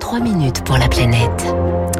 3 minutes pour la planète.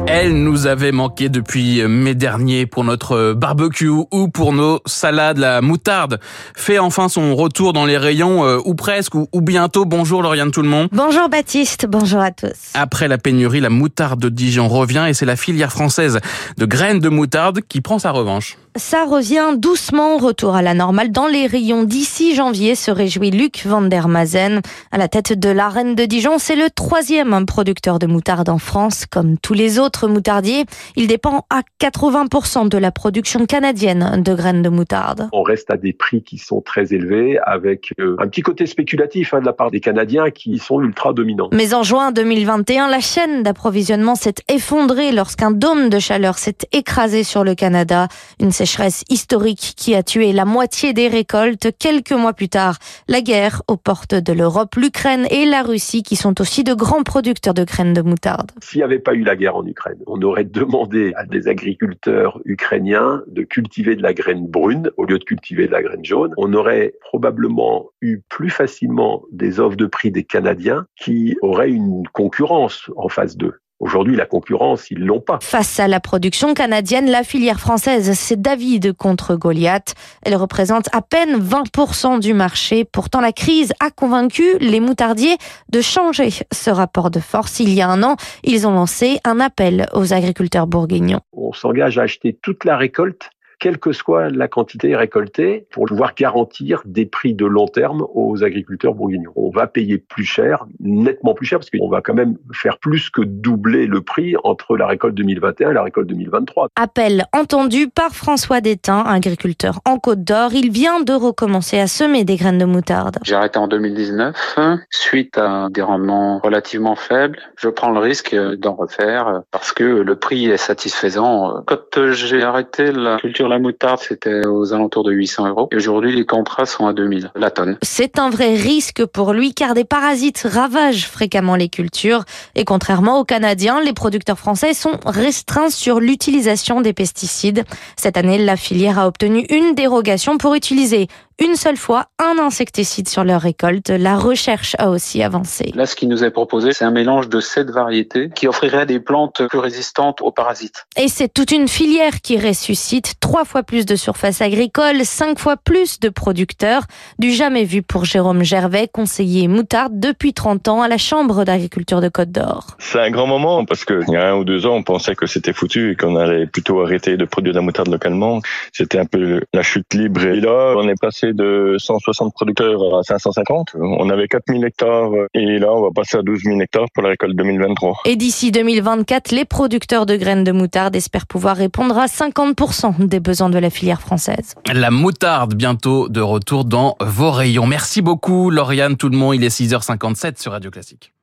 Elle nous avait manqué depuis mai dernier pour notre barbecue ou pour nos salades. La moutarde fait enfin son retour dans les rayons, euh, ou presque, ou, ou bientôt. Bonjour Lauriane tout le monde. Bonjour Baptiste, bonjour à tous. Après la pénurie, la moutarde de Dijon revient et c'est la filière française de graines de moutarde qui prend sa revanche. Ça revient doucement, retour à la normale dans les rayons d'ici janvier, se réjouit Luc van der Mazen. À la tête de l'arène de Dijon, c'est le troisième producteur de moutarde en France. Comme tous les autres moutardiers, il dépend à 80% de la production canadienne de graines de moutarde. On reste à des prix qui sont très élevés avec euh, un petit côté spéculatif hein, de la part des Canadiens qui sont ultra dominants. Mais en juin 2021, la chaîne d'approvisionnement s'est effondrée lorsqu'un dôme de chaleur s'est écrasé sur le Canada. Une sécheresse historique qui a tué la moitié des récoltes. Quelques mois plus tard, la guerre aux portes de l'Europe, l'Ukraine et la Russie qui sont aussi de grands producteurs de graines de moutarde. S'il n'y avait pas eu la guerre en Ukraine, on aurait demandé à des agriculteurs ukrainiens de cultiver de la graine brune au lieu de cultiver de la graine jaune. On aurait probablement eu plus facilement des offres de prix des Canadiens qui auraient une concurrence en phase 2. Aujourd'hui, la concurrence, ils l'ont pas. Face à la production canadienne, la filière française, c'est David contre Goliath. Elle représente à peine 20% du marché. Pourtant, la crise a convaincu les moutardiers de changer ce rapport de force. Il y a un an, ils ont lancé un appel aux agriculteurs bourguignons. On s'engage à acheter toute la récolte quelle que soit la quantité récoltée, pour pouvoir garantir des prix de long terme aux agriculteurs bourguignons. On va payer plus cher, nettement plus cher, parce qu'on va quand même faire plus que doubler le prix entre la récolte 2021 et la récolte 2023. Appel entendu par François Détain, agriculteur en Côte d'Or. Il vient de recommencer à semer des graines de moutarde. J'ai arrêté en 2019 suite à des rendements relativement faibles. Je prends le risque d'en refaire parce que le prix est satisfaisant. Quand j'ai arrêté la culture la moutarde, c'était aux alentours de 800 euros. Et aujourd'hui, les contrats sont à 2000 la tonne. C'est un vrai risque pour lui car des parasites ravagent fréquemment les cultures. Et contrairement aux Canadiens, les producteurs français sont restreints sur l'utilisation des pesticides. Cette année, la filière a obtenu une dérogation pour utiliser une seule fois un insecticide sur leur récolte. La recherche a aussi avancé. Là, ce qui nous est proposé, c'est un mélange de sept variétés qui offrirait des plantes plus résistantes aux parasites. Et c'est toute une filière qui ressuscite. Trois fois plus de surface agricole, cinq fois plus de producteurs. Du jamais vu pour Jérôme Gervais, conseiller moutarde depuis 30 ans à la Chambre d'agriculture de Côte d'Or. C'est un grand moment parce que il y a un ou deux ans, on pensait que c'était foutu et qu'on allait plutôt arrêter de produire de la moutarde localement. C'était un peu la chute libre. Et là, on est passé de 160 producteurs à 550. On avait 4000 hectares et là, on va passer à 12 000 hectares pour la récolte 2023. Et d'ici 2024, les producteurs de graines de moutarde espèrent pouvoir répondre à 50% des besoins de la filière française. La moutarde bientôt de retour dans vos rayons. Merci beaucoup Lauriane tout le monde. Il est 6h57 sur Radio Classique.